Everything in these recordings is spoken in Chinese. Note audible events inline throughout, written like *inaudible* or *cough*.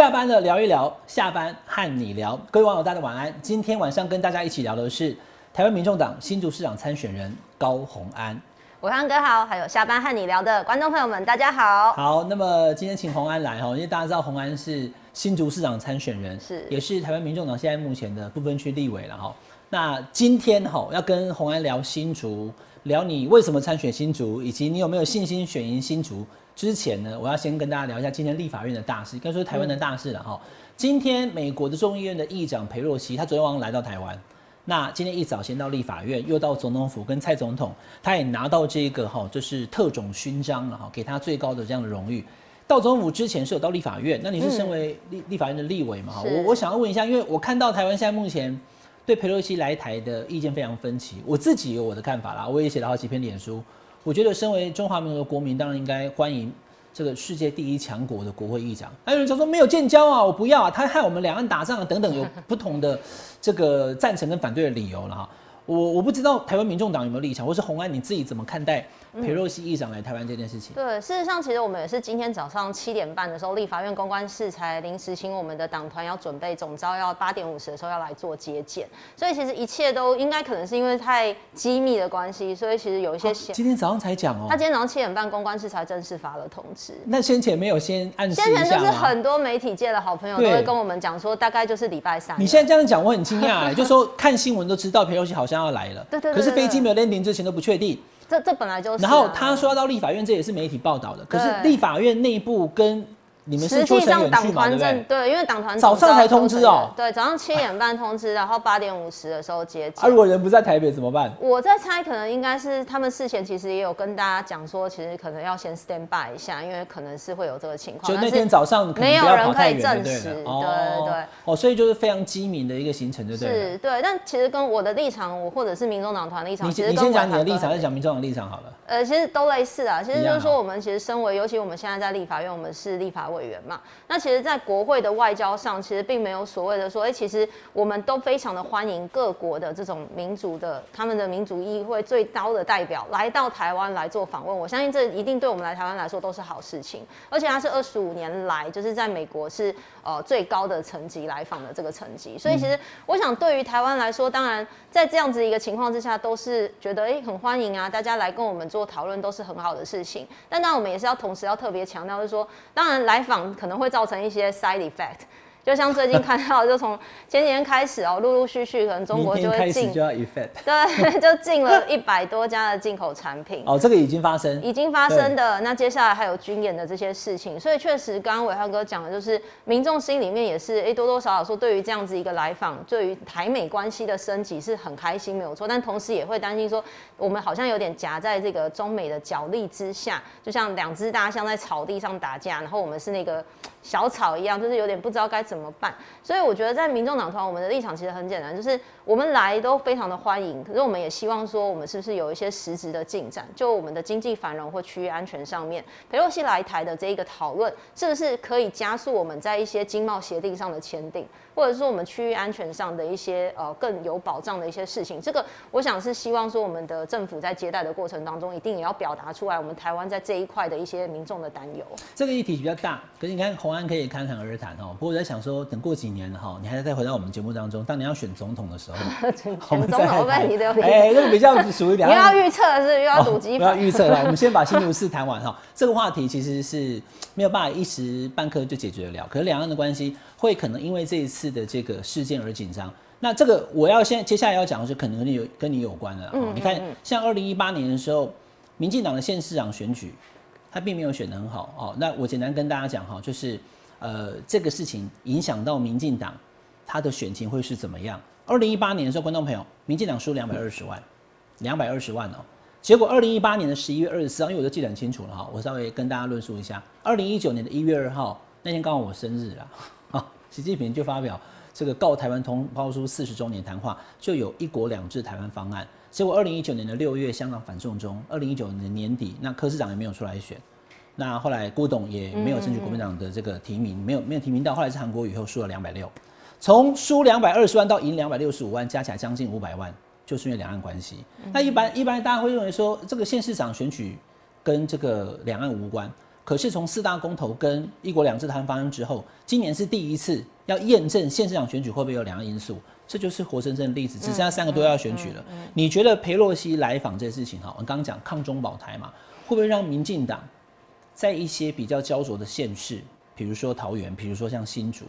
下班了聊一聊，下班和你聊。各位网友，大家晚安。今天晚上跟大家一起聊的是台湾民众党新竹市长参选人高虹安。伟汉哥好，还有下班和你聊的观众朋友们，大家好。好，那么今天请虹安来哈，因为大家知道虹安是新竹市长参选人，是也是台湾民众党现在目前的不分区立委了哈。那今天哈要跟虹安聊新竹，聊你为什么参选新竹，以及你有没有信心选赢新竹。之前呢，我要先跟大家聊一下今天立法院的大事，应该说台湾的大事了哈。今天美国的众议院的议长裴洛西，他昨天晚上来到台湾，那今天一早先到立法院，又到总统府跟蔡总统，他也拿到这个哈，就是特种勋章了哈，给他最高的这样的荣誉。到总统府之前是有到立法院，那你是身为立立法院的立委嘛？我我想要问一下，因为我看到台湾现在目前对佩洛西来台的意见非常分歧，我自己有我的看法啦，我也写了好几篇脸书。我觉得，身为中华民族的国民，当然应该欢迎这个世界第一强国的国会议长。还有人就说没有建交啊，我不要啊，他害我们两岸打仗啊，等等，有不同的这个赞成跟反对的理由了哈。我我不知道台湾民众党有没有立场，或是洪安你自己怎么看待？裴洛西议长来台湾这件事情，对，事实上其实我们也是今天早上七点半的时候，立法院公关室才临时请我们的党团要准备总招，要八点五十的时候要来做接见，所以其实一切都应该可能是因为太机密的关系，所以其实有一些今天早上才讲哦，他今天早上七点半公关室才正式发了通知，那先前没有先暗示先前就是很多媒体界的好朋友都会跟我们讲说，大概就是礼拜三。你现在这样讲，我很惊讶，就说看新闻都知道裴洛西好像要来了，对对，可是飞机没有 landing 之前都不确定。这这本来就是。然后他说要到立法院，这也是媒体报道的。可是立法院内部跟。你们实际上党团正对，因为党团早上才通知哦，对，早上七点半通知，然后八点五十的时候接啊，如果人不在台北怎么办？我在猜，可能应该是他们事前其实也有跟大家讲说，其实可能要先 stand by 一下，因为可能是会有这个情况。就那天早上没有人可以证实，对对对。哦，所以就是非常机敏的一个行程，对不对？是，对。但其实跟我的立场，我或者是民众党团立场，你你先讲你的立场，再讲民众党立场好了。呃，其实都类似啊。其实就是说，我们其实身为，尤其我们现在在立法院，我们是立法委员嘛，那。其实，在国会的外交上，其实并没有所谓的说，哎，其实我们都非常的欢迎各国的这种民主的，他们的民主议会最高的代表来到台湾来做访问。我相信这一定对我们来台湾来说都是好事情。而且他是二十五年来，就是在美国是呃最高的层级来访的这个层级。所以，其实我想对于台湾来说，当然在这样子一个情况之下，都是觉得哎很欢迎啊，大家来跟我们做讨论都是很好的事情。但那我们也是要同时要特别强调，就是说，当然来可能会造。成一些 side effect。就像最近看到，就从前几天开始哦，陆陆续续可能中国就会进，*laughs* 对，就进了一百多家的进口产品。哦，这个已经发生，已经发生的。那接下来还有军演的这些事情，所以确实，刚刚伟汉哥讲的，就是民众心里面也是，哎，多多少少说，对于这样子一个来访，对于台美关系的升级是很开心，没有错。但同时也会担心说，我们好像有点夹在这个中美的角力之下，就像两只大象在草地上打架，然后我们是那个小草一样，就是有点不知道该。怎么办？所以我觉得在民众党团，我们的立场其实很简单，就是我们来都非常的欢迎。可是我们也希望说，我们是不是有一些实质的进展？就我们的经济繁荣或区域安全上面，佩洛西来台的这一个讨论，是不是可以加速我们在一些经贸协定上的签订？或者说我们区域安全上的一些呃更有保障的一些事情，这个我想是希望说我们的政府在接待的过程当中，一定也要表达出来，我们台湾在这一块的一些民众的担忧。这个议题比较大，可是你看红安可以侃侃而谈哦。不过我在想说，等过几年哈，你还是再回到我们节目当中，当你要选总统的时候，*laughs* 选总统问题都哎，这个比较属于两。*laughs* 你要预测是又要赌机，不要预测了。我们先把新竹市谈完哈，这个话题其实是没有办法一时半刻就解决得了。可是两岸的关系。会可能因为这一次的这个事件而紧张。那这个我要先接下来要讲的是，可能跟你有跟你有关的。嗯，你看，像二零一八年的时候，民进党的县市长选举，他并没有选得很好哦。那我简单跟大家讲哈，就是呃，这个事情影响到民进党他的选情会是怎么样？二零一八年的时候，观众朋友，民进党输两百二十万，两百二十万哦。结果二零一八年的十一月二十四号，因为我都记得很清楚了哈，我稍微跟大家论述一下。二零一九年的一月二号那天刚好我生日啊。*laughs* 习近平就发表这个告台湾同胞书四十周年谈话，就有一国两制台湾方案。结果二零一九年的六月，香港反送中；二零一九年年底，那柯市长也没有出来选。那后来郭董也没有争取国民党的这个提名，没有没有提名到。后来是韩国瑜后输了两百六，从输两百二十万到赢两百六十五万，加起来将近五百万，就是因为两岸关系。那一般一般大家会认为说，这个县市长选举跟这个两岸无关。可是从四大公投跟一国两制谈发生之后，今年是第一次要验证县市长选举会不会有两岸因素，这就是活生生的例子。只剩下三个多要选举了，你觉得裴洛西来访这件事情哈，我刚刚讲抗中保台嘛，会不会让民进党在一些比较焦灼的县市，比如说桃园，比如说像新竹，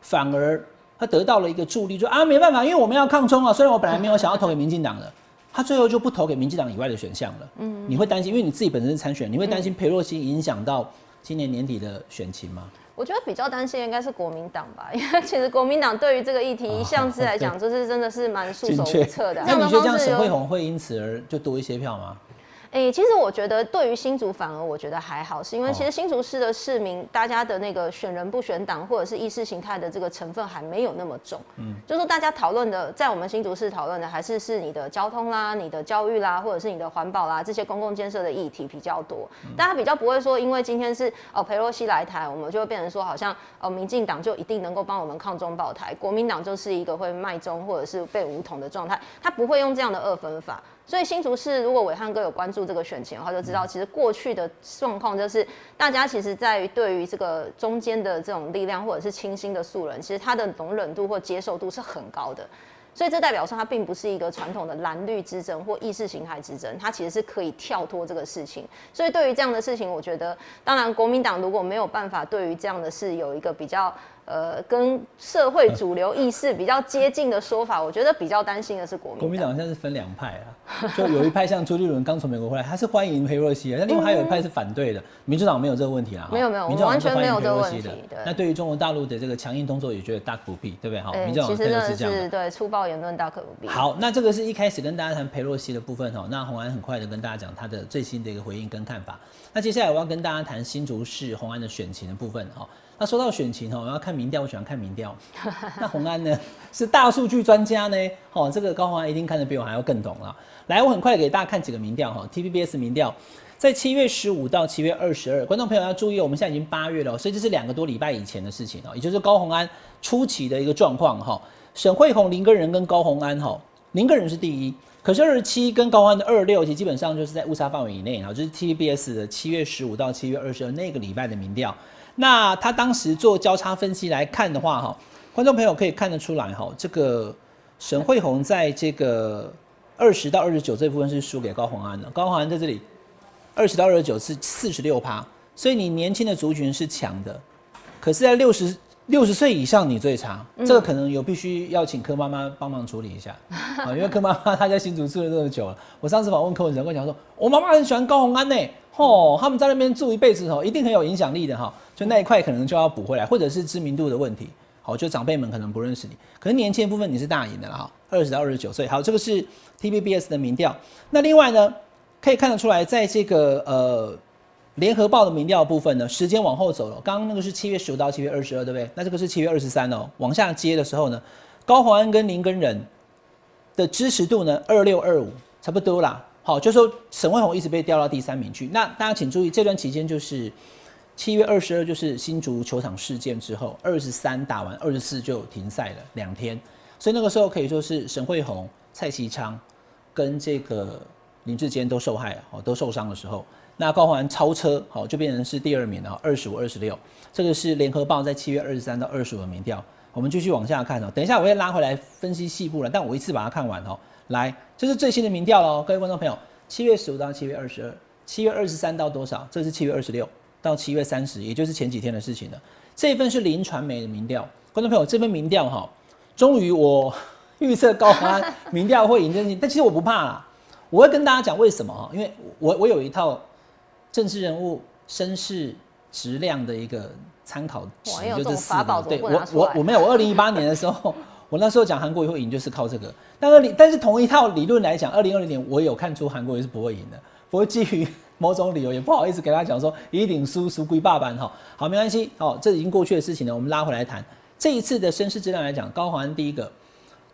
反而他得到了一个助力，就啊没办法，因为我们要抗中啊，虽然我本来没有想要投给民进党的。他最后就不投给民进党以外的选项了。嗯，你会担心，因为你自己本身是参选，你会担心裴洛西影响到今年年底的选情吗？我觉得比较担心应该是国民党吧，*laughs* 因为其实国民党对于这个议题一向是来讲，就是真的是蛮束手无策的。那你觉得这样沈惠红会因此而就多一些票吗？哎，其实我觉得对于新竹反而我觉得还好，是因为其实新竹市的市民，大家的那个选人不选党或者是意识形态的这个成分还没有那么重。嗯，就是大家讨论的，在我们新竹市讨论的还是是你的交通啦、你的教育啦，或者是你的环保啦这些公共建设的议题比较多。大家比较不会说，因为今天是哦裴洛西来台，我们就会变成说好像哦民进党就一定能够帮我们抗中保台，国民党就是一个会卖中或者是被武统的状态，他不会用这样的二分法。所以新竹市，如果伟汉哥有关注这个选情的话，就知道其实过去的状况就是，大家其实在于对于这个中间的这种力量或者是清新的素人，其实他的容忍度或接受度是很高的。所以这代表说，它并不是一个传统的蓝绿之争或意识形态之争，它其实是可以跳脱这个事情。所以对于这样的事情，我觉得，当然国民党如果没有办法对于这样的事有一个比较。呃，跟社会主流意识比较接近的说法，我觉得比较担心的是国民。国民党现在是分两派啊，就有一派像朱立伦刚从美国回来，他是欢迎裴若曦的，那另外还有一派是反对的。民主党没有这个问题啊，没有没有，完全没有这个问题。那对于中国大陆的这个强硬动作，也觉得大可不必，对不对？好，民主党其实是这样，对粗暴言论大可不必。好，那这个是一开始跟大家谈裴若曦的部分哈，那洪安很快的跟大家讲他的最新的一个回应跟看法。那接下来我要跟大家谈新竹市洪安的选情的部分哈。那说到选情哦，我要看民调，我喜欢看民调。*laughs* 那洪安呢是大数据专家呢，哦，这个高洪安一定看得比我还要更懂了。来，我很快给大家看几个民调哈，TVBS 民调，在七月十五到七月二十二，观众朋友要注意，我们现在已经八月了，所以这是两个多礼拜以前的事情哦，也就是高洪安初期的一个状况哈。沈惠宏林根人跟高洪安哈，林根人是第一，可是二十七跟高安的二六，其实基本上就是在误差范围以内啊，就是 TVBS 的七月十五到七月二十二那个礼拜的民调。那他当时做交叉分析来看的话，哈，观众朋友可以看得出来，哈，这个沈惠红在这个二十到二十九这部分是输给高鸿安的。高鸿安在这里二十到二十九是四十六趴，所以你年轻的族群是强的，可是，在六十六十岁以上你最差，这个可能有必须要请柯妈妈帮忙处理一下啊，因为柯妈妈她在新竹住了这么久了。我上次访问柯文哲，跟我讲说，我妈妈很喜欢高鸿安呢，吼，他们在那边住一辈子吼，一定很有影响力的哈。就那一块可能就要补回来，或者是知名度的问题。好，就长辈们可能不认识你，可是年轻部分你是大赢的了哈，二十到二十九岁。好，这个是 TVBS 的民调。那另外呢，可以看得出来，在这个呃联合报的民调部分呢，时间往后走了。刚刚那个是七月十五到七月二十二，对不对？那这个是七月二十三哦，往下接的时候呢，高鸿安跟林根仁的支持度呢，二六二五，差不多啦。好，就说沈惠宏一直被调到第三名去。那大家请注意，这段期间就是。七月二十二就是新竹球场事件之后，二十三打完，二十四就停赛了两天，所以那个时候可以说是沈慧宏、蔡其昌跟这个林志坚都受害，哦，都受伤的时候，那高环超车，好就变成是第二名了，二十五、二十六，这个是联合报在七月二十三到二十五的民调，我们继续往下看哦，等一下我会拉回来分析细部了，但我一次把它看完哦，来，这是最新的民调喽，各位观众朋友，七月十五到七月二十二，七月二十三到多少？这是七月二十六。到七月三十，也就是前几天的事情了。这一份是林传媒的民调，观众朋友，这份民调哈，终于我 *laughs* 预测高安 *laughs* 民调会赢政绩，但其实我不怕啦，我会跟大家讲为什么哈，因为我我有一套政治人物身世质量的一个参考值，就是四个。对我我我没有，我二零一八年的时候，*laughs* 我那时候讲韩国也会赢，就是靠这个。但二零但是同一套理论来讲，二零二零年我有看出韩国也是不会赢的，不过基于。某种理由也不好意思给他讲说一定输输归爸爸哈，好没关系哦，这已经过去的事情了，我们拉回来谈。这一次的身世质量来讲，高环第一个，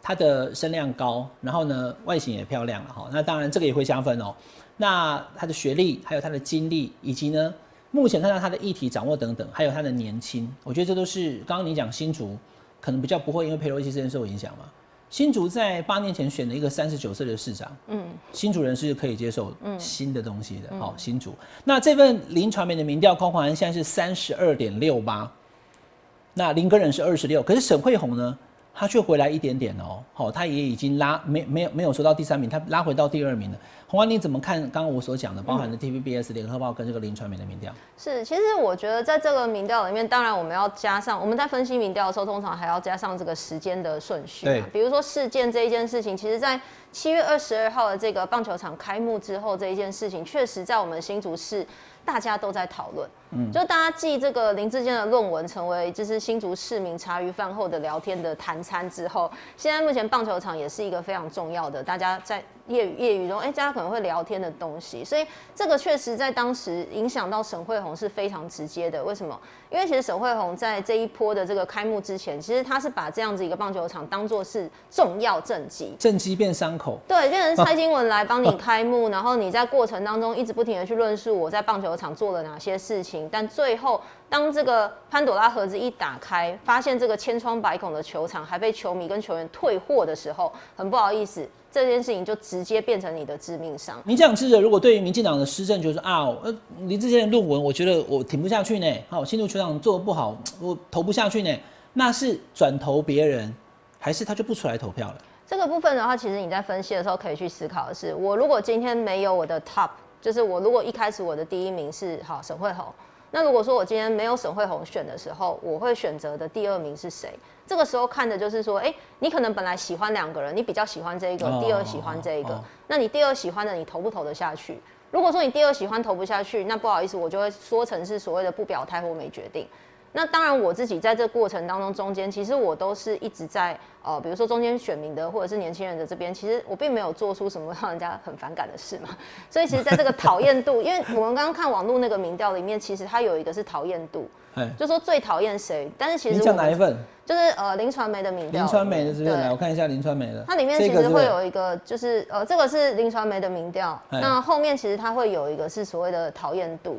他的声量高，然后呢外形也漂亮了哈，那当然这个也会加分哦。那他的学历，还有他的经历，以及呢目前看到他的议题掌握等等，还有他的年轻，我觉得这都是刚刚你讲新竹可能比较不会因为佩洛西事件受影响嘛，新竹在八年前选了一个三十九岁的市长，嗯，新竹人是可以接受新的东西的，好、新竹。那这份林传媒的民调，高黄安现在是三十二点六八，那林根人是二十六，可是沈惠红呢，他却回来一点点哦，好、他也已经拉没没有没有说到第三名，他拉回到第二名了。红安，你怎么看刚刚我所讲的，包含的 TVBS、联合报跟这个林传媒的民调？是，其实我觉得在这个民调里面，当然我们要加上我们在分析民调的时候，通常还要加上这个时间的顺序对。比如说事件这一件事情，其实在七月二十二号的这个棒球场开幕之后，这一件事情确实在我们新竹市大家都在讨论。嗯，就大家继这个林志坚的论文成为就是新竹市民茶余饭后的聊天的谈餐之后，现在目前棒球场也是一个非常重要的，大家在业余业余中，哎、大家可能会聊天的东西，所以这个确实在当时影响到沈惠宏是非常直接的。为什么？因为其实沈惠宏在这一波的这个开幕之前，其实他是把这样子一个棒球场当做是重要政绩，政绩变伤口，对，变成蔡英文来帮你开幕，然后你在过程当中一直不停的去论述我在棒球场做了哪些事情，但最后当这个潘朵拉盒子一打开，发现这个千疮百孔的球场还被球迷跟球员退货的时候，很不好意思，这件事情就直接变成你的致命伤。民进党支持者如果对于民进党的施政就是啊，呃，林志坚的论文，我觉得我挺不下去呢。好，新竹球场做的不好，我投不下去呢。那是转投别人，还是他就不出来投票了？这个部分的话，其实你在分析的时候可以去思考的是，我如果今天没有我的 top，就是我如果一开始我的第一名是好沈惠宏，那如果说我今天没有沈慧红选的时候，我会选择的第二名是谁？这个时候看的就是说，哎、你可能本来喜欢两个人，你比较喜欢这一个，哦第二喜欢这一个，哦那你第二喜欢的你投不投得下去？如果说你第二喜欢投不下去，那不好意思，我就会说成是所谓的不表态或没决定。那当然，我自己在这过程当中，中间其实我都是一直在呃，比如说中间选民的或者是年轻人的这边，其实我并没有做出什么让人家很反感的事嘛。所以其实在这个讨厌度，因为我们刚刚看网络那个民调里面，其实它有一个是讨厌度，哎，就说最讨厌谁，但是其你实我们讲哪一份？就是呃林传媒的民调，林传媒的是不来，我看一下林传媒的。它里面其实会有一个，就是呃，这个是林传媒的民调，哎那后面其实它会有一个是所谓的讨厌度，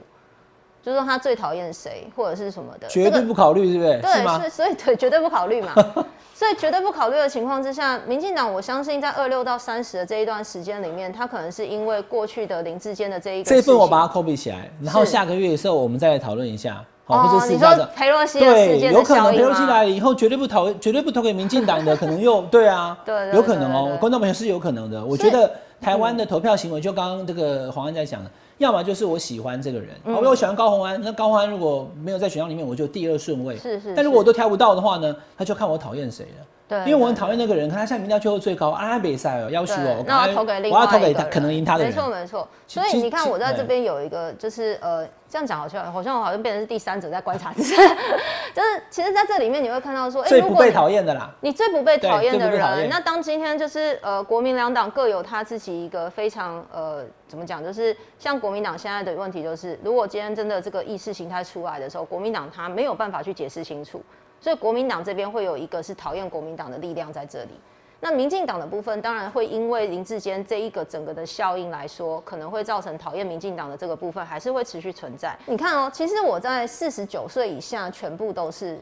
就是说他最讨厌谁或者是什么的，绝这个对不考虑，是不是？是对，吗所以？所以 *laughs* 对，绝对不考虑嘛。*laughs* 所以绝对不考虑的情况之下，民进党我相信在二六到三十的这一段时间里面，他可能是因为过去的林志坚的这一个这一份我把它 copy 起来，然后下个月的时候我们再来讨论一下，好，或哦，者你说私下的。裴洛西的事对，件有可能裴？洛西来了以后绝对不投，绝对不投给民进党的，可能又 *laughs* 对啊，对对有可能哦、对对对观众朋友是有可能的。我觉得台湾的投票行为，就刚刚这个黄安在讲的，要么就是我喜欢这个人，嗯哦，我喜欢高红安，那高红安如果没有在选项里面，我就第二顺位。是是但如果我都挑不到的话呢，他就看我讨厌谁了。对，因为我很对。讨厌那个人，可他现在民调最后最高，啊，他比赛哦，要求那我要投给另外我要投给他，可能赢他的人。没。错没错。所以你看，我在这对。边有一个，就是呃，这样讲好像好像我好像变成是第三者在观察，*laughs* 就是就是其实在这里面你会看到说，哎、最不被讨厌的啦，你最不被讨厌的人，那当今天就是呃，国民两党各有他自己一个非常呃，怎么讲，就是像国民党现在的问题就是，如果今天真的这个意识形态出来的时候，国民党他没有办法去解释清楚，所以国民党这边会有一个是讨厌国民党的力量在这里。那民进党的部分当然会因为林志坚这一个整个的效应来说，可能会造成讨厌民进党的这个部分还是会持续存在。你看哦，其实我在四十九岁以下全部都是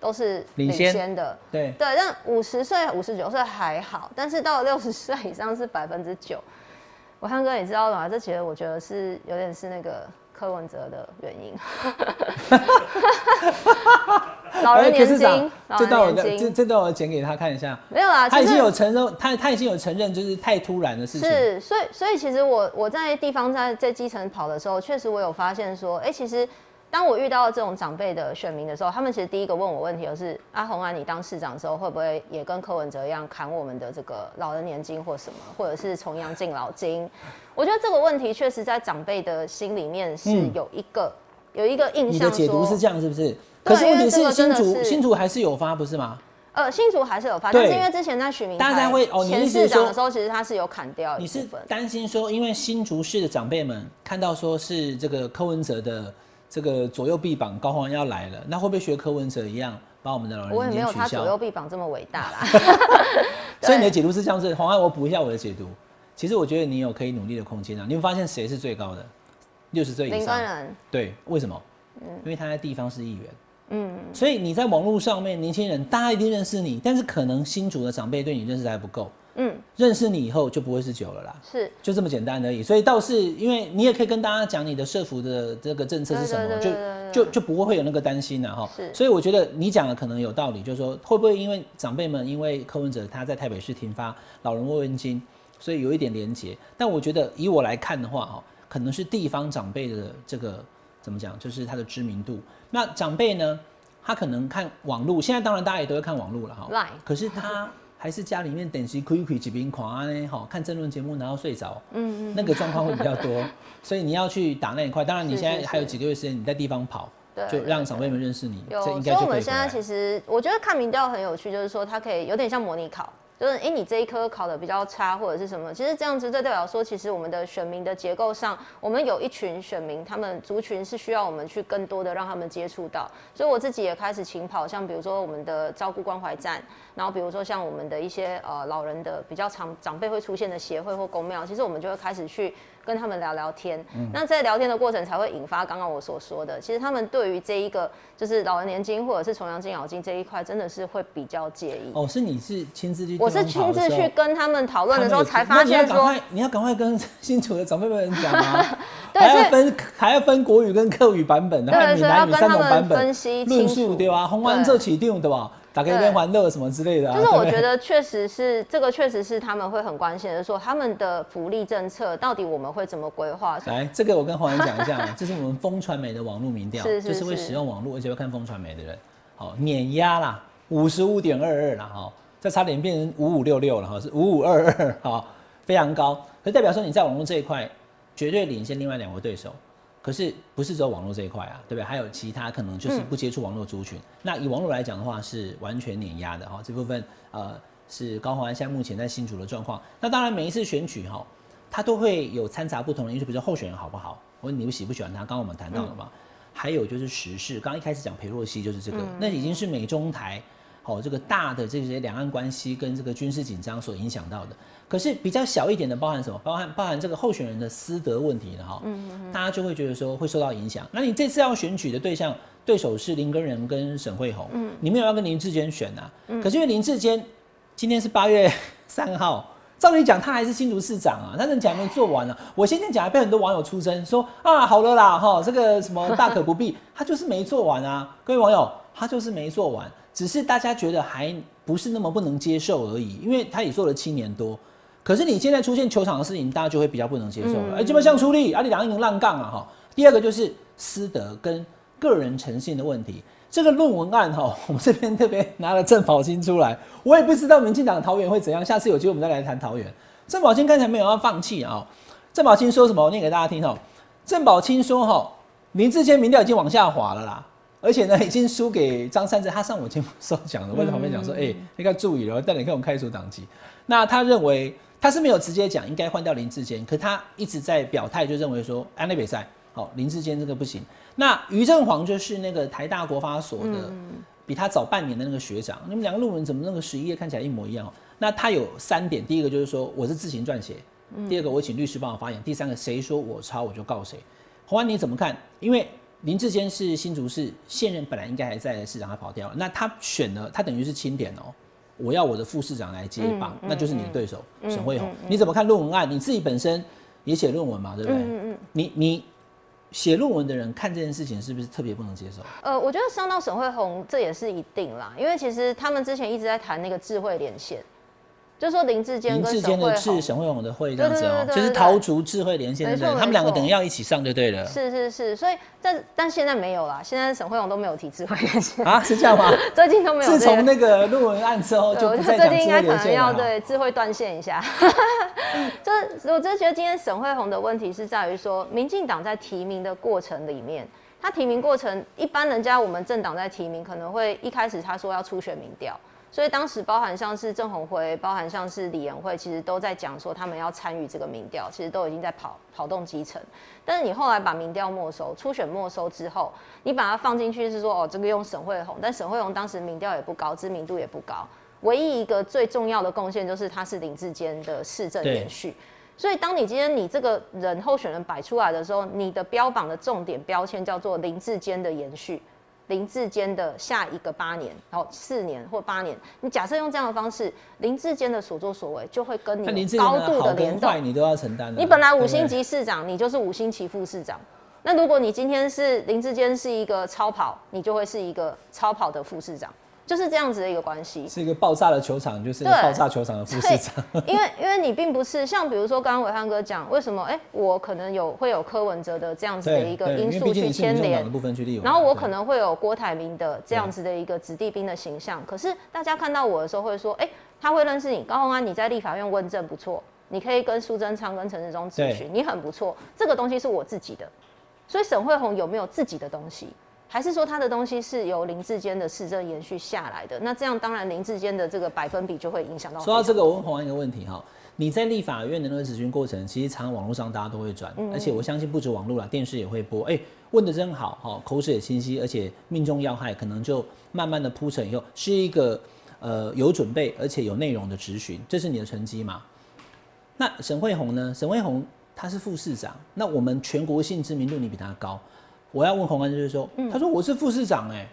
都是领领先先的，对，对，但五十岁、五十九岁还好，但是到了六十岁以上是百分之九。我汉哥，你知道吗？这其实我觉得是有点是那个柯文哲的原因。*laughs* *laughs* 老人哎年金，这段我这这段我剪给他看一下，没有啦，他已经有承认，他他已经有承认，就是太突然的事情。是，所以所以其实我我在地方在在基层跑的时候，确实我有发现说，哎、其实当我遇到这种长辈的选民的时候，他们其实第一个问我问题就是，阿红啊，你当市长的时候会不会也跟柯文哲一样砍我们的这个老人年金或什么，或者是重阳敬老金？我觉得这个问题确实在长辈的心里面是嗯有一个、有一个印象说，你的解读是这样，是不是？可是问题是新竹是新竹还是有发，不是吗？呃，新竹还是有发，但是因为之前在许明大家台会哦前市长的时候，其实他是有砍掉一你是。担心说，因为新竹市的长辈们看到说是这个柯文哲的这个左右臂膀高黄要来了，那会不会学柯文哲一样把我们的老我也没有？他左右臂膀这么伟大啦。*laughs* *laughs* 所以你的解读是这样子，黄安，我补一下我的解读。其实我觉得你有可以努力的空间啊。你会发现谁是最高的？六十岁以林上对，为什么？因为他在地方是议员，嗯，所以你在网络上面，年轻人大家一定认识你，但是可能新竹的长辈对你认识还不够。嗯，认识你以后就不会是酒了啦，是就这么简单而已。所以倒是因为你也可以跟大家讲你的社服的这个政策是什么，就就就不会会有那个担心了哈。是，所以我觉得你讲的可能有道理，就是说会不会因为长辈们因为柯文哲他在台北市停发老人慰问金，所以有一点连结。但我觉得以我来看的话哈，可能是地方长辈的这个怎么讲，就是他的知名度。那长辈呢，他可能看网络，现在当然大家也都会看网络了哈。可是他。还是家里面等时亏亏几瓶狂呢？哈，看争论节目然后睡着，嗯嗯，那个状况会比较多，*laughs* 所以你要去打那一块。当然，你现在还有几个月时间，你在地方跑，就让长辈们认识你，这应该就可以。所以我们现在其实，我觉得看民调很有趣，就是说它可以有点像模拟考。就是，哎，你这一科考的比较差，或者是什么？其实这样子，这代表说，其实我们的选民的结构上，我们有一群选民，他们族群是需要我们去更多的让他们接触到。所以我自己也开始请跑，像比如说我们的照顾关怀站，然后比如说像我们的一些呃老人的比较长长辈会出现的协会或公庙，其实我们就会开始去。跟他们聊聊天，那在聊天的过程才会引发刚刚我所说的。其实他们对于这一个就是老人年金或者是重阳敬老金这一块，真的是会比较介意。哦，是你是亲自去？我是亲自去跟他们讨论的时候才发现说，*laughs* 你要赶快跟新楚的长辈们讲啊，*laughs* 还要分还要分国语跟客语版本的，还有闽南语三种版本，论述对吧？红丸这起定对吧？打开一边玩乐什么之类的，就是我觉得确实是这个，确实是他们会很关心的，说他们的福利政策到底我们会怎么规划？来，这个我跟黄文讲一下，*laughs* 这是我们风传媒的网络民调，就是会使用网络而且会看风传媒的人，好碾压啦，五十五点二二啦，哈，这差点变成五五六六了哈，是五五二二，好，非常高，可代表说你在网络这一块绝对领先另外两个对手。可是不是只有网络这一块啊，对不对？还有其他可能就是不接触网络族群。那以网络来讲的话，是完全碾压的哈。这部分呃是高华安现在目前在新竹的状况。那当然每一次选举哈，他都会有掺杂不同的因素，比如说候选人好不好，或者你喜不喜欢他。刚刚我们谈到了嘛，还有就是时事。刚刚一开始讲裴洛西就是这个，那已经是美中台哦这个大的这些两岸关系跟这个军事紧张所影响到的。可是比较小一点的，包含什么？包含包含这个候选人的私德问题的哈，嗯嗯大家就会觉得说会受到影响。那你这次要选举的对象对手是林根仁跟沈惠宏，你没有要跟林志坚选呐？可是因为林志坚今天是八月三号，照理讲他还是新竹市长啊，他人讲没做完了。我先前讲被很多网友出征说啊，好了啦哈，这个什么大可不必，他就是没做完啊。各位网友，他就是没做完，只是大家觉得还不是那么不能接受而已，因为他也做了七年多。可是你现在出现球场的事情，大家就会比较不能接受了。哎，基本上出力，阿里两个人浪杠啊，哈。第二个就是私德跟个人诚信的问题。这个论文案哈，我们这边特别拿了郑宝清出来，我也不知道民进党桃园会怎样。下次有机会我们再来谈桃园。郑宝清刚才没有要放弃啊。郑宝清说什么？我念给大家听哈。郑宝清说哈，林志坚民调已经往下滑了啦，而且呢已经输给张三志。他上我节目时候讲的，我在旁边讲说，哎，应该注意了，带你看我们开除党籍。那他认为。他是没有直接讲应该换掉林志坚，可他一直在表态，就认为说安内比赛好林志坚这个不行。那于正煌就是那个台大国发所的，比他早半年的那个学长，你们两个论文怎么那个十一页看起来一模一样？那他有三点，第一个就是说我是自行撰写，第二个我请律师帮我发言，第三个谁说我抄我就告谁。洪安你怎么看？因为林志坚是新竹市现任，本来应该还在市长，他跑掉了，那他选了，他等于是清点哦。我要我的副市长来接棒，那就是你的对手沈惠宏。你怎么看论文案？你自己本身也写论文嘛，对不对？嗯嗯。你你写论文的人看这件事情是不是特别不能接受？呃，我觉得伤到沈惠宏这也是一定啦，因为其实他们之前一直在谈那个智慧连线。就说林志坚林志坚的智沈惠宏的会这样子哦，就是桃竹智慧连线的，他们两个等于要一起上就对了。是是是，所以但但现在没有了，现在沈惠宏都没有提智慧连线啊，是这样吗？*laughs* 最近都没有。自从那个论文案之后，就不再讲智慧连线要对智慧断线一下。*laughs* 就是我真觉得今天沈惠宏的问题是在于说，民进党在提名的过程里面，他提名过程一般人家我们政党在提名可能会一开始他说要初选民调。所以当时包含像是郑鸿辉，包含像是李延慧，其实都在讲说他们要参与这个民调，其实都已经在跑跑动基层。但是你后来把民调没收，初选没收之后，你把它放进去是说哦，这个用沈惠宏，但沈惠宏当时民调也不高，知名度也不高，唯一一个最重要的贡献就是他是林志坚的市政延续。所以当你今天你这个人候选人摆出来的时候，你的标榜的重点标签叫做林志坚的延续。林志坚的下一个八年，然后四年或八年，你假设用这样的方式，林志坚的所作所为就会跟你高度的联动。你都要承担。你本来五星级市长，你就是五星级副市长。那如果你今天是林志坚是一个超跑，你就会是一个超跑的副市长，就是这样子的一个关系。是一个爆炸的球场，就是爆炸球场的副市对长。*laughs* 因为因为你并不是像比如说刚刚伟汉哥讲，为什么哎、我可能有会有柯文哲的这样子的一个，因素去牵连然后我可能会有郭台铭的这样子的一个子弟兵的形象，可是大家看到我的时候会说，哎、他会认识你，高宏安你在立法院问政不错，你可以跟苏贞昌跟陈时中咨询，你很不错，这个东西是我自己的，所以沈惠宏有没有自己的东西？还是说他的东西是由林志坚的市政延续下来的？那这样当然林志坚的这个百分比就会影响到。说到这个，我问黄安一个问题哈，你在立法院的那个质询过程，其实常常网络上大家都会转，嗯而且我相信不止网络啦，电视也会播。哎、问的真好哈，口水也清晰，而且命中要害，可能就慢慢的铺陈以后，是一个呃有准备而且有内容的质询，这是你的成绩嘛？那沈惠宏呢？沈惠宏他是副市长，那我们全国性知名度你比他高，我要问洪安就是说，他说我是副市长哎、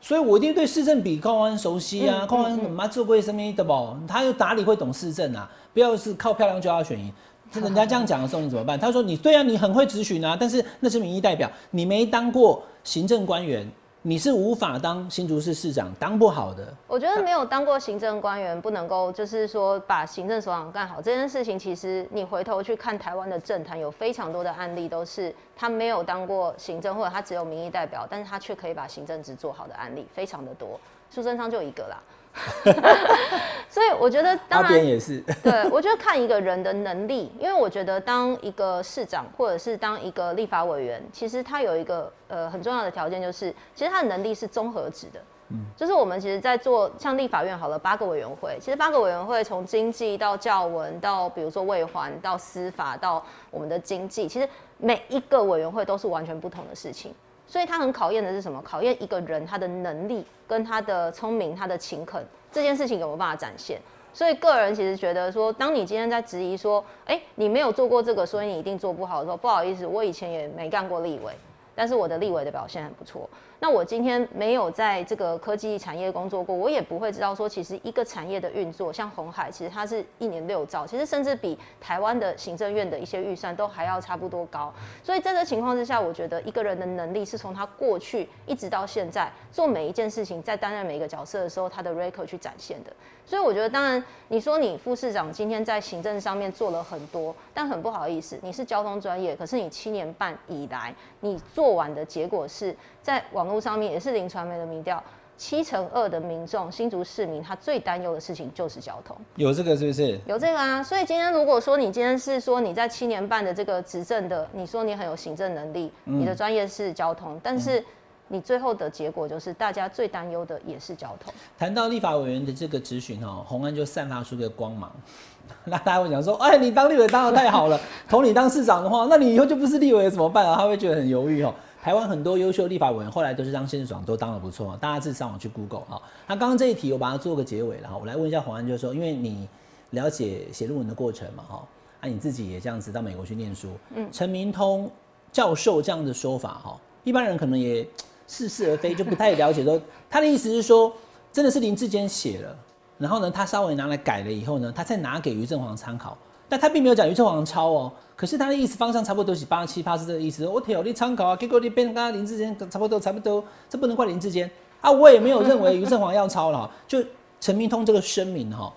所以我一定对市政比高安熟悉啊，高安妈做过什么的不？他又哪里会懂市政啊？不要是靠漂亮就要选赢。*laughs* 人家这样讲的时候，你怎么办？他说你对啊，你很会咨询啊，但是那是民意代表，你没当过行政官员，你是无法当新竹市市长，当不好的。我觉得没有当过行政官员，不能够就是说把行政首长干好这件事情。其实你回头去看台湾的政坛，有非常多的案例都是他没有当过行政，或者他只有民意代表，但是他却可以把行政职做好的案例非常的多。苏贞昌就一个啦。*laughs* 所以我觉得，当然也是，*laughs* 对，我觉得看一个人的能力，因为我觉得当一个市长或者是当一个立法委员，其实他有一个呃很重要的条件，就是其实他的能力是综合值的。嗯，就是我们其实，在做像立法院好了八个委员会，其实八个委员会从经济到教文到比如说卫环到司法到我们的经济，其实每一个委员会都是完全不同的事情。所以他很考验的是什么？考验一个人他的能力跟他的聪明、他的勤恳这件事情有没有办法展现。所以个人其实觉得说，当你今天在质疑说，哎、你没有做过这个，所以你一定做不好的时候，不好意思，我以前也没干过立委，但是我的立委的表现很不错。那我今天没有在这个科技产业工作过，我也不会知道说，其实一个产业的运作，像红海，其实它是一年六兆，其实甚至比台湾的行政院的一些预算都还要差不多高。所以在这情况之下，我觉得一个人的能力是从他过去一直到现在做每一件事情，在担任每一个角色的时候，他的 record 去展现的。所以我觉得，当然你说你副市长今天在行政上面做了很多，但很不好意思，你是交通专业，可是你七年半以来，你做完的结果是在网络上面也是零传媒的民调，七成二的民众新竹市民他最担忧的事情就是交通。有这个是不是？有这个啊，所以今天如果说你今天是说你在七年半的这个执政的，你说你很有行政能力，你的专业是交通，但是你最后的结果就是大家最担忧的也是交通。谈到立法委员的这个质询哦，洪安就散发出个光芒。*laughs* 那大家会讲说，哎，你当立委当的太好了，投你当市长的话，那你以后就不是立委了怎么办啊？他会觉得很犹豫哦。台湾很多优秀立法委员后来都是当县市长，都当的不错，大家自己上网去 Google 哈。那刚刚这一题我把它做个结尾了哈，我来问一下黄安，就是说，因为你了解写论文的过程嘛哈，啊你自己也这样子到美国去念书，嗯，陈明通教授这样的说法哈，一般人可能也似是而非，就不太了解说他的意思是说，真的是林志坚写了，然后呢，他稍微拿来改了以后呢，他再拿给于正煌参考，但他并没有讲于正王抄哦，可是他的意思方向差不多是八七八是这个意思，我挑你参考啊，结果你变跟他林志坚差不多差不多，这不能怪林志坚。啊，我也没有认为于正煌要抄了，*laughs* 就陈明通这个声明哈，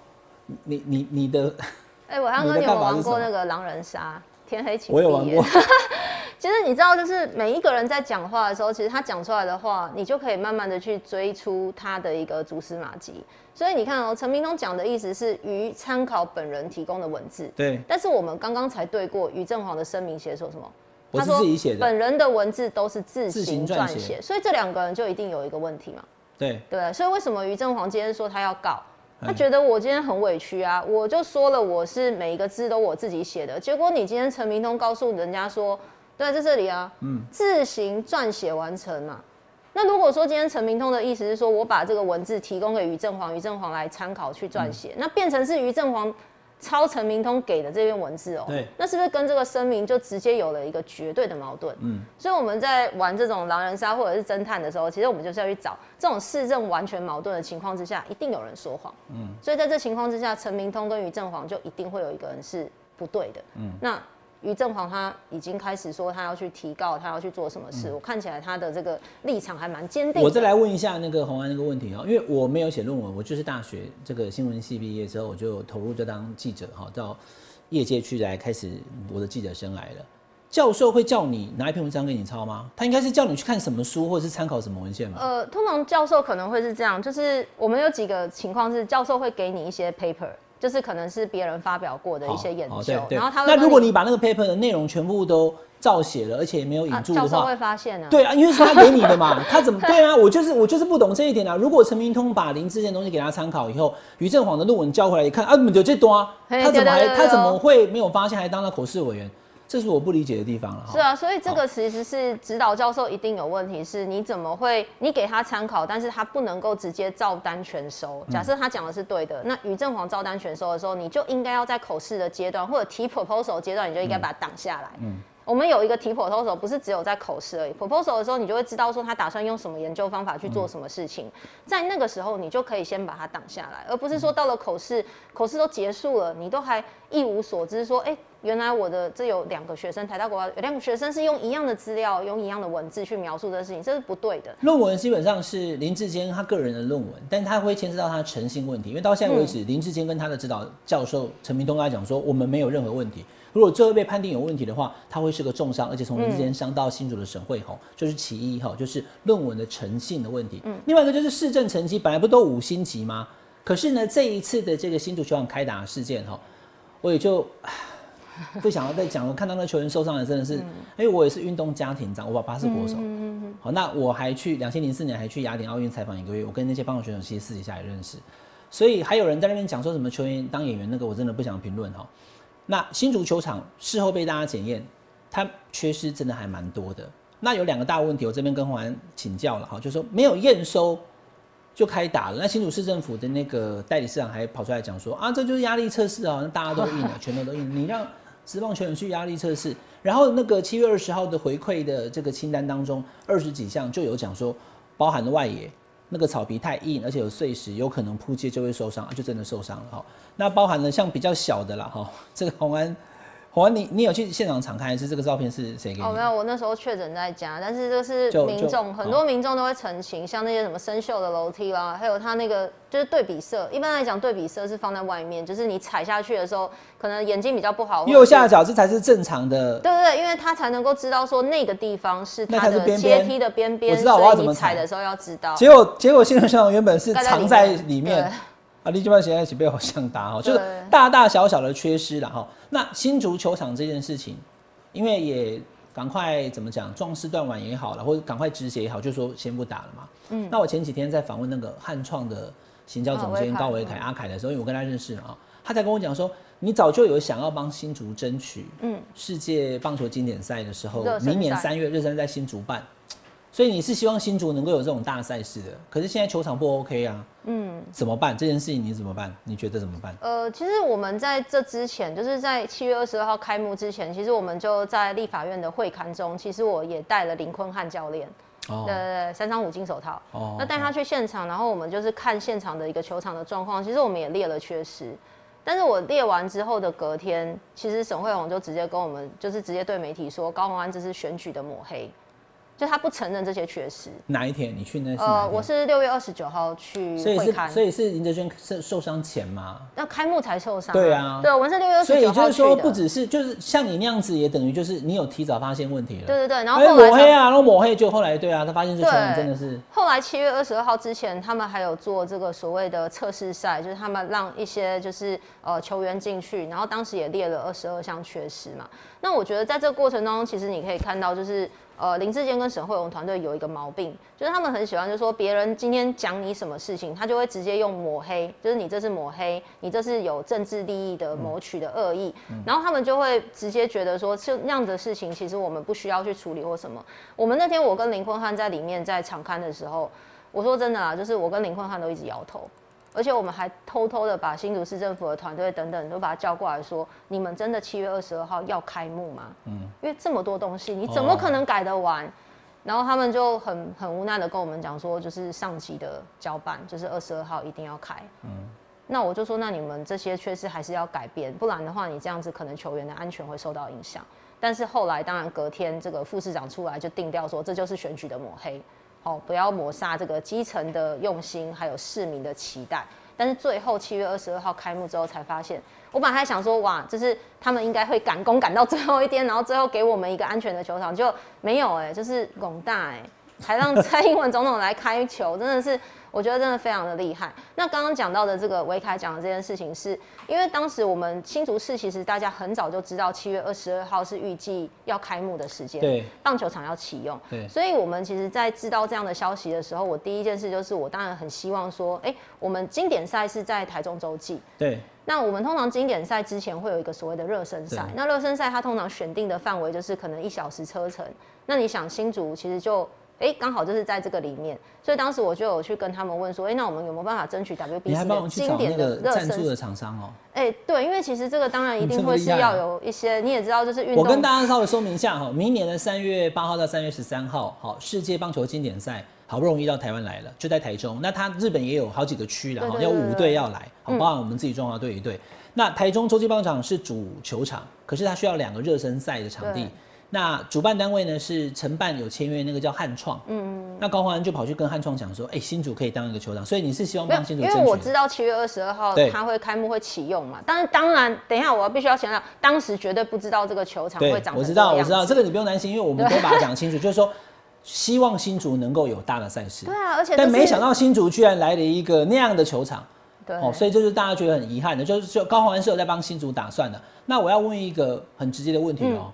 你你你的哎、伟汉哥，你的 *laughs* 你有玩过那个狼人杀？天黑请我有玩闭眼过。*laughs* 其实你知道，就是每一个人在讲话的时候，其实他讲出来的话，你就可以慢慢的去追出他的一个蛛丝马迹。所以你看哦，陈明通讲的意思是于参考本人提供的文字，对但是我们刚刚才对过于正煌的声明写说什么？他说自己写的，本人的文字都是自自行行撰写，所以这两个人就一定有一个问题嘛。对对？所以为什么于正煌今天说他要告？他哎觉得我今天很委屈啊，我就说了我是每一个字都我自己写的，结果你今天陈明通告诉人家说，对，在这里啊，嗯，自行撰写完成嘛。那如果说今天陈明通的意思是说我把这个文字提供给于正煌，于正煌来参考去撰写，那变成是于正煌抄陈明通给的这篇文字哦，对，那是不是跟这个声明就直接有了一个绝对的矛盾？嗯，所以我们在玩这种狼人杀或者是侦探的时候，其实我们就是要去找这种市政完全矛盾的情况之下，一定有人说谎。嗯，所以在这情况之下，陈明通跟于正煌就一定会有一个人是不对的。嗯，那。于正煌他已经开始说他要去提告，他要去做什么事。我看起来他的这个立场还蛮坚定。我再来问一下那个洪安那个问题啊，因为我没有写论文，我就是大学这个新闻系毕业之后，我就投入这当记者哈，到业界去来开始我的记者生涯了。教授会叫你拿一篇文章给你抄吗？他应该是叫你去看什么书，或者是参考什么文献吗？呃，通常教授可能会是这样，就是我们有几个情况是教授会给你一些 paper。就是可能是别人发表过的一些研究，然后他那如果你把那个 paper 的内容全部都照写了，而且没有引注的话，教授会发现啊。对啊，因为是他给你的嘛，*laughs* 他怎么对啊？我就是我就是不懂这一点啊。如果陈明通把林志坚东西给他参考以后，于正煌的论文交回来一看啊，就这多啊，他怎么还他怎么会没有发现，还当了口试委员？这是我不理解的地方了。是啊，所以这个其实是指导教授一定有问题。是你怎么会你给他参考，但是他不能够直接照单全收。假设他讲的是对的，那于正煌照单全收的时候，你就应该要在口试的阶段或者提 proposal 阶段，你就应该把它挡下来。嗯。我们有一个提 proposal，不是只有在口试而已。proposal 的时候，你就会知道说他打算用什么研究方法去做什么事情。在那个时候，你就可以先把它挡下来，而不是说到了口试，口试都结束了，你都还一无所知。说，哎，原来我的这有两个学生，台大国有两个学生是用一样的资料，用一样的文字去描述这个事情，这是不对的。论文基本上是林志坚他个人的论文，但他会牵涉到他的诚信问题。因为到现在为止，林志坚跟他的指导教授陈明东跟他讲说，我们没有任何问题。如果最后被判定有问题的话，他会是个重伤，而且从林志坚伤到新竹的沈惠宏，就是其一哈，就是论文的诚信的问题。嗯，另外一个就是市政成绩本来不都五星级吗？可是呢，这一次的这个新竹球场开打事件哈，我也就不想要再讲了。看到那球员受伤了，真的是，因为我也是运动家庭长，我爸爸是国手。嗯嗯好，那我还去两千零四年还去雅典奥运采访一个月，我跟那些棒球选手其实私底下也认识，所以还有人在那边讲说什么球员当演员那个，我真的不想评论哈。那新竹球场事后被大家检验，它缺失真的还蛮多的。那有两个大问题，我这边跟黄安请教了哈，就是说没有验收就开打了。那新竹市政府的那个代理市长还跑出来讲说啊，这就是压力测试啊，那大家都印了，*laughs* 全都都印。你让职棒球员去压力测试，然后那个七月二十号的回馈的这个清单当中，二十几项就有讲说，包含了外野。那个草皮太硬，而且有碎石，有可能扑街就会受伤，就真的受伤了哈。那包含了像比较小的啦哈，这个红安。黄安，你你有去现场查看，还是这个照片是谁给你？哦，没有，我那时候确诊在家，但是就是民众，很多民众都会澄清，像那些什么生锈的楼梯啦，还有它那个就是对比色。一般来讲，对比色是放在外面，就是你踩下去的时候，可能眼睛比较不好。右下角这才是正常的。对对对，因为它才能够知道说那个地方是它的阶梯的边边，我知道我要怎么踩的时候要知道。结果结果新闻上原本是藏在里面。啊，立基本现在起被好像打哈，就是大大小小的缺失了哈。那新足球场这件事情，因为也赶快怎么讲，壮士断腕也好了，或者赶快止血也好，就说先不打了嘛。嗯。那我前几天在访问那个汉创的行销总监高维凯阿凯的时候，因为我跟他认识啊，他才跟我讲说，你早就有想要帮新竹争取，嗯，世界棒球经典赛的时候，明年三月热身在新竹办。所以你是希望新竹能够有这种大赛事的，可是现在球场不 OK 啊，嗯，怎么办？这件事情你怎么办？你觉得怎么办？呃，其实我们在这之前，就是在七月二十二号开幕之前，其实我们就在立法院的会刊中，其实我也带了林坤汉教练，对对对，三张五金手套，哦，那带他去现场，然后我们就是看现场的一个球场的状况，其实我们也列了缺失，但是我列完之后的隔天，其实沈惠宏就直接跟我们，就是直接对媒体说，高宏安这是选举的抹黑。就他不承认这些缺失。哪一天你去那？呃，我是六月二十九号去会刊，所以是林哲轩是受伤前吗？那开幕才受伤。对啊，对，我是六月二十九号所以就是说，不只是就是像你那样子，也等于就是你有提早发现问题了。对对对，然后抹黑啊，然后抹黑，就后来对啊，他发现这球员真的是。后来七月二十二号之前，他们还有做这个所谓的测试赛，就是他们让一些就是呃球员进去，然后当时也列了二十二项缺失嘛。那我觉得在这个过程当中，其实你可以看到就是。呃，林志坚跟沈慧荣团队有一个毛病，就是他们很喜欢，就是说别人今天讲你什么事情，他就会直接用抹黑，就是你这是抹黑，你这是有政治利益的谋取的恶意，然后他们就会直接觉得说，就那样的事情，其实我们不需要去处理或什么。我们那天我跟林坤汉在里面在场刊的时候，我说真的啊，就是我跟林坤汉都一直摇头，而且我们还偷偷的把新竹市政府的团队等等都把他叫过来说，你们真的七月二十二号要开幕吗？嗯，因为这么多东西，你怎么可能改得完？然后他们就很很无奈的跟我们讲说，就是上级的交办，就是二十二号一定要开。嗯，那我就说，那你们这些确实还是要改变，不然的话，你这样子可能球员的安全会受到影响。但是后来，当然隔天这个副市长出来就定调说，这就是选举的抹黑，哦，不要抹杀这个基层的用心，还有市民的期待。但是最后七月二十二号开幕之后，才发现，我本来还想说，哇，就是他们应该会赶工赶到最后一天，然后最后给我们一个安全的球场，就没有哎，就是拱大哎，才让蔡英文总统来开球，真的是。我觉得真的非常的厉害。那刚刚讲到的这个维凯讲的这件事情，是因为当时我们新竹市其实大家很早就知道七月二十二号是预计要开幕的时间，对，棒球场要启用，对，所以我们其实，在知道这样的消息的时候，我第一件事就是，我当然很希望说，哎，我们经典赛是在台中洲际，对，那我们通常经典赛之前会有一个所谓的热身赛，那热身赛它通常选定的范围就是可能一小时车程，那你想新竹其实就。哎，刚好就是在这个里面，所以当时我就有去跟他们问说，哎，那我们有没有办法争取 WBC 的经典的赞助的厂商哦？哎，对，因为其实这个当然一定会是要有一些，你也知道，就是运动。我跟大家稍微说明一下哈，明年的三月八号到三月十三号，好，世界棒球经典赛好不容易到台湾来了，就在台中。那他日本也有好几个区然后要五队要来，好，包含我们自己中华队一队。那台中洲际棒场是主球场，可是它需要两个热身赛的场地。那主办单位呢是承办有签约那个叫汉创，嗯，那高欢就跑去跟汉创讲说，哎，新竹可以当一个球场，所以你是希望帮新竹？因为我知道七月二十二号他会开幕会启用嘛，但是当然，等一下我要必须要强调，当时绝对不知道这个球场会长。我知道，我知道这个你不用担心，因为我们都把它讲清楚，就是说希望新竹能够有大的赛事。对啊，而且但没想到新竹居然来了一个那样的球场，对，哦，所以这是大家觉得很遗憾的，就是就高欢是有在帮新竹打算的。那我要问一个很直接的问题哦。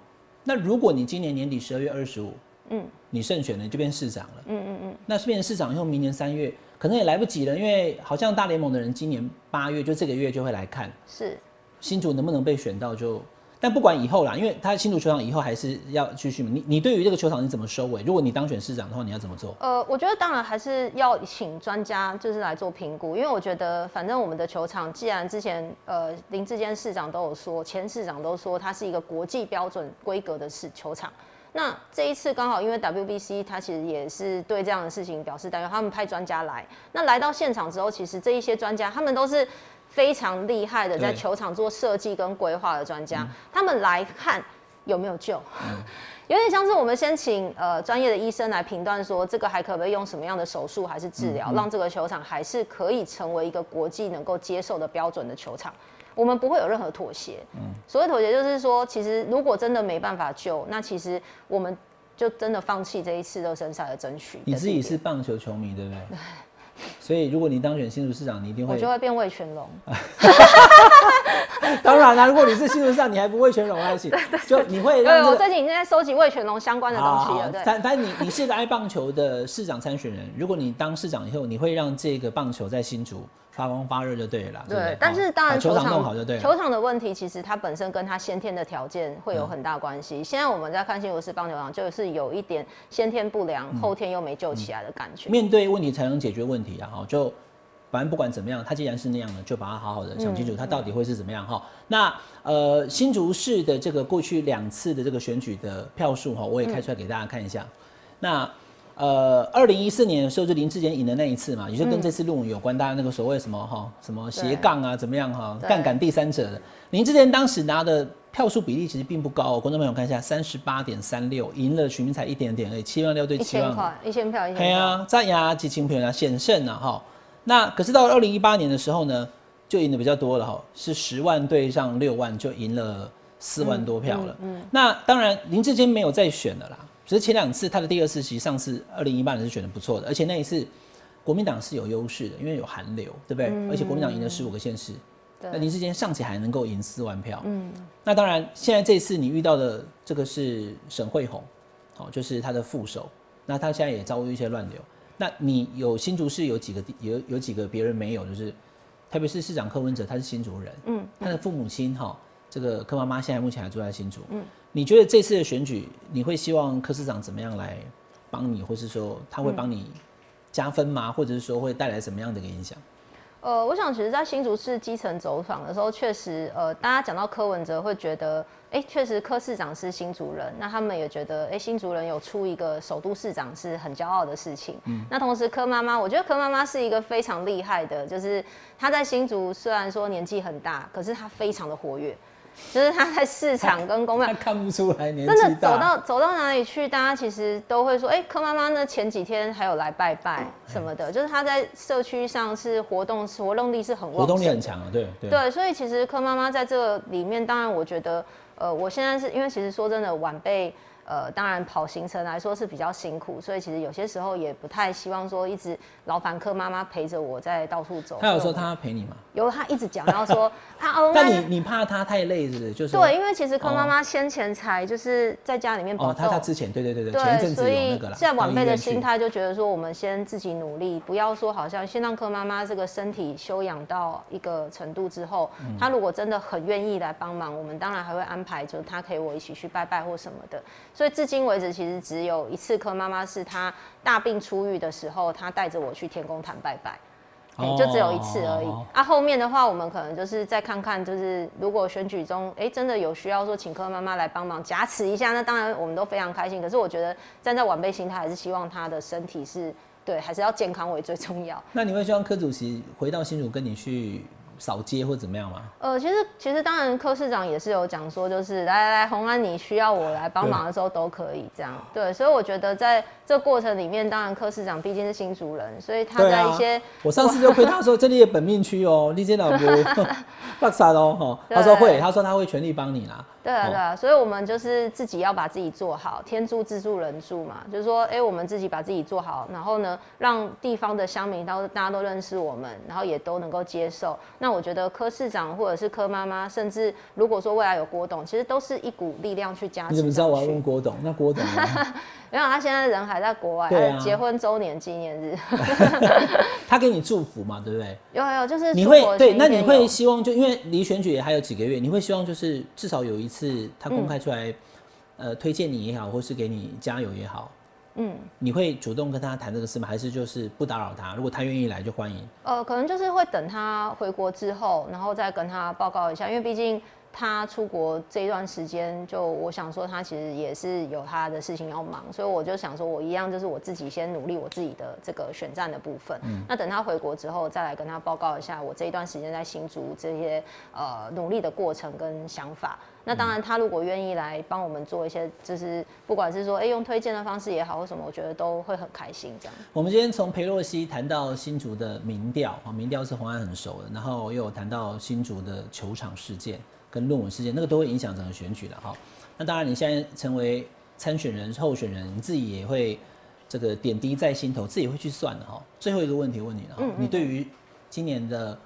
那如果你今年年底十二月二十五，嗯，你胜选了，你就变市长了，嗯嗯嗯，那变成市长以后，明年三月可能也来不及了，因为好像大联盟的人今年八月就这个月就会来看，是。新竹能不能被选到就。但不管以后啦，因为他新竹球场以后还是要继续嘛。你你对于这个球场你怎么收尾？如果你当选市长的话，你要怎么做？呃，我觉得当然还是要请专家就是来做评估，因为我觉得反正我们的球场，既然之前呃林志坚市长都有说，前市长都说它是一个国际标准规格的市球场，那这一次刚好因为 WBC 他其实也是对这样的事情表示担忧，他们派专家来，那来到现场之后，其实这一些专家他们都是。非常厉害的，在球场做设计跟规划的专家，他们来看有没有救，*laughs* 有点像是我们先请呃专业的医生来评断说这个还可不可以用什么样的手术还是治疗，让这个球场还是可以成为一个国际能够接受的标准的球场。我们不会有任何妥协。嗯，所谓妥协就是说，其实如果真的没办法救，那其实我们就真的放弃这一次热身赛的争取。你自己是棒球球迷，对不对？*laughs* 所以，如果你当选新竹市长，你一定会我就会变魏全龙。*laughs* 当然啦，如果你是新竹市长，你还不魏全龙还行，*laughs* 就你会。对，我最近已经在收集魏全龙相关的东西了。对，反反正你你是个爱棒球的市长参选人，如果你当市长以后，你会让这个棒球在新竹。发光发热就对了，对。但是当然，球场弄好就对。球场的问题其实它本身跟它先天的条件会有很大关系。现在我们在看新竹市棒球场，就是有一点先天不良，后天又没救起来的感觉。面对问题才能解决问题啊！哈，就反正不管怎么样，它既然是那样的，就把它好好的想清楚，它到底会是怎么样哈。那呃，新竹市的这个过去两次的这个选举的票数哈，我也开出来给大家看一下。那呃，二零一四年的时候，就林志坚赢的那一次嘛，也就跟这次论文有关。大家那个所谓什么哈，什么斜杠啊，怎么样哈，杠杆第三者的林志坚当时拿的票数比例其实并不高，观众朋友看一下，三十八点三六，赢了徐明才一点点而已，七万六对七万，一千块，一千票，一千票。对啊，在牙几千票啊，险胜啊哈。那可是到二零一八年的时候呢，就赢的比较多了哈，是十万对上六万，就赢了四万多票了。嗯，那当然林志坚没有再选了啦。只是前两次他的第二次，其实上次二零一八年是选的不错的，而且那一次国民党是有优势的，因为有韩流，对不对？而且国民党赢了十五个县市，那林志坚尚且还能够赢四万票。嗯，那当然，现在这次你遇到的这个是沈惠宏，哦，就是他的副手，那他现在也遭遇一些乱流。那你有新竹市有几个有有几个别人没有，就是特别是市长柯文哲，他是新竹人，嗯，他的父母亲哈，这个柯妈妈现在目前还住在新竹，嗯。你觉得这次的选举，你会希望柯市长怎么样来帮你，或是说他会帮你加分吗？或者是说会带来什么样的一个影响？呃，我想其实，在新竹市基层走访的时候，确实，呃，大家讲到柯文哲，会觉得，哎，确实柯市长是新竹人，那他们也觉得，哎，新竹人有出一个首都市长是很骄傲的事情。嗯，那同时柯妈妈，我觉得柯妈妈是一个非常厉害的，就是她在新竹虽然说年纪很大，可是她非常的活跃。就是他在市场跟公庙 *laughs* 看不出来年纪真的走到走到哪里去，大家其实都会说，哎，柯妈妈呢？前几天还有来拜拜什么的，就是他在社区上是活动活动力是很活动力很强啊，对对对，所以其实柯妈妈在这个里面，当然我觉得，呃，我现在是因为其实说真的，晚辈。呃，当然跑行程来说是比较辛苦，所以其实有些时候也不太希望说一直劳烦客妈妈陪着我在到处走。他有说他陪你吗？有，他一直讲，*laughs* 然后说他哦。那你你怕他太累是不是？就是对，因为其实柯妈妈先前才就是在家里面哦，他他之前对对对对，前阵子有那个了。现在晚辈的心态就觉得说，我们先自己努力，不要说好像先让柯妈妈这个身体休养到一个程度之后，他如果真的很愿意来帮忙，我们当然还会安排，就他可以我一起去拜拜或什么的。所以至今为止。其实只有一次，柯妈妈是她大病初愈的时候，她带着我去天宫坛拜拜，就只有一次而已。啊，后面的话，我们可能就是再看看，就是如果选举中，哎，真的有需要说请柯妈妈来帮忙加持一下，那当然我们都非常开心。可是我觉得站在晚辈心态，还是希望他的身体是对，还是要健康为最重要。*laughs* 那你会希望柯主席回到新竹跟你去？扫街或怎么样吗？呃，其实其实当然，柯市长也是有讲说，就是来来来，红安，你需要我来帮忙的时候都可以这样。对，所以我觉得在这过程里面，当然柯市长毕竟是新主人，所以他在一些，我上次就亏他说 *laughs* 这里的本命区哦，立坚老伯，*laughs* 不傻哦哈，他说会，他说他会全力帮你啦。对啊，对啊，所以我们就是自己要把自己做好，天助自助人助嘛，就是说，哎，我们自己把自己做好，然后呢，让地方的乡民都大家都认识我们，然后也都能够接受。那我觉得柯市长或者是柯妈妈，甚至如果说未来有郭董，其实都是一股力量去加持。你怎么知道我要问郭董？那郭董呢？*laughs* 没有，他现在人还在国外，结婚周年纪念日。*laughs* 他给你祝福嘛，对不对？有有，就是你会对，那你会希望就因为离选举也还有几个月，你会希望就是至少有一次他公开出来，呃，推荐你也好，或是给你加油也好，嗯，你会主动跟他谈这个事吗？还是就是不打扰他？如果他愿意来就欢迎。呃，可能就是会等他回国之后，然后再跟他报告一下，因为毕竟。他出国这一段时间，就我想说，他其实也是有他的事情要忙，所以我就想说，我一样就是我自己先努力我自己的这个选战的部分。嗯，那等他回国之后，再来跟他报告一下我这一段时间在新竹这些呃努力的过程跟想法。那当然，他如果愿意来帮我们做一些，就是不管是说哎用推荐的方式也好，或什么，我觉得都会很开心。这样。我们今天从裴洛西谈到新竹的民调啊，民调是红安很熟的，然后又有谈到新竹的球场事件。跟论文事件，那个都会影响整个选举的哈。那当然，你现在成为参选人、候选人，你自己也会这个点滴在心头，自己会去算的哈。最后一个问题问你了哈，你对于今年的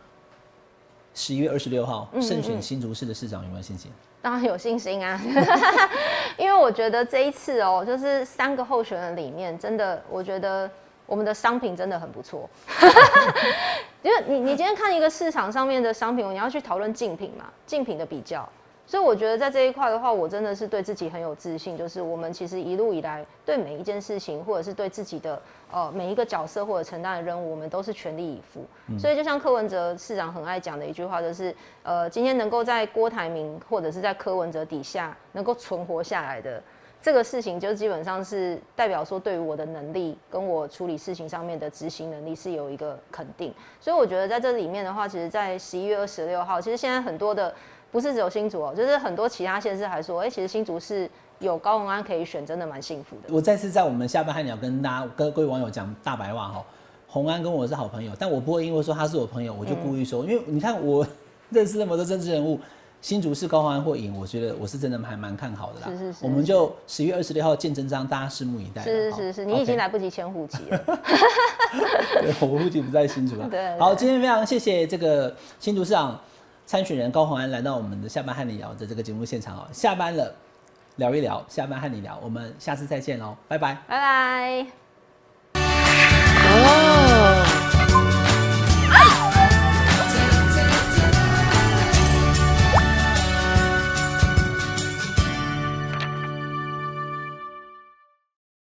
十一月二十六号胜选新竹市的市长有没有信心？当然有信心啊，*laughs* 因为我觉得这一次哦，就是三个候选人里面，真的我觉得。我们的商品真的很不错，*laughs* 因为你你今天看一个市场上面的商品，你要去讨论竞品嘛，竞品的比较，所以我觉得在这一块的话，我真的是对自己很有自信，就是我们其实一路以来对每一件事情，或者是对自己的呃每一个角色或者承担的任务，我们都是全力以赴。所以就像柯文哲市长很爱讲的一句话，就是呃今天能够在郭台铭或者是在柯文哲底下能够存活下来的。这个事情就基本上是代表说，对于我的能力跟我处理事情上面的执行能力是有一个肯定，所以我觉得在这里面的话，其实，在十一月二十六号，其实现在很多的不是只有新竹哦，就是很多其他县市还说，哎，其实新竹是有高文安可以选，真的蛮幸福的。我再次在我们下班汉鸟跟大家跟各位网友讲大白话哈，洪安跟我是好朋友，但我不会因为说他是我朋友，我就故意说，因为你看我 *laughs* 认识那么多政治人物。新竹市高安会赢，我觉得我是真的还蛮看好的啦。是是是，我们就十月二十六号见真章，大家拭目以待。是是是是，你已经来不及迁户籍了。*laughs* 我户籍不在新竹了。*laughs* 对。好，今天非常谢谢这个新竹市长参选人高鸿安来到我们的下班和你聊的这个节目现场哦。下班了，聊一聊，下班和你聊，我们下次再见喽，拜拜。拜拜。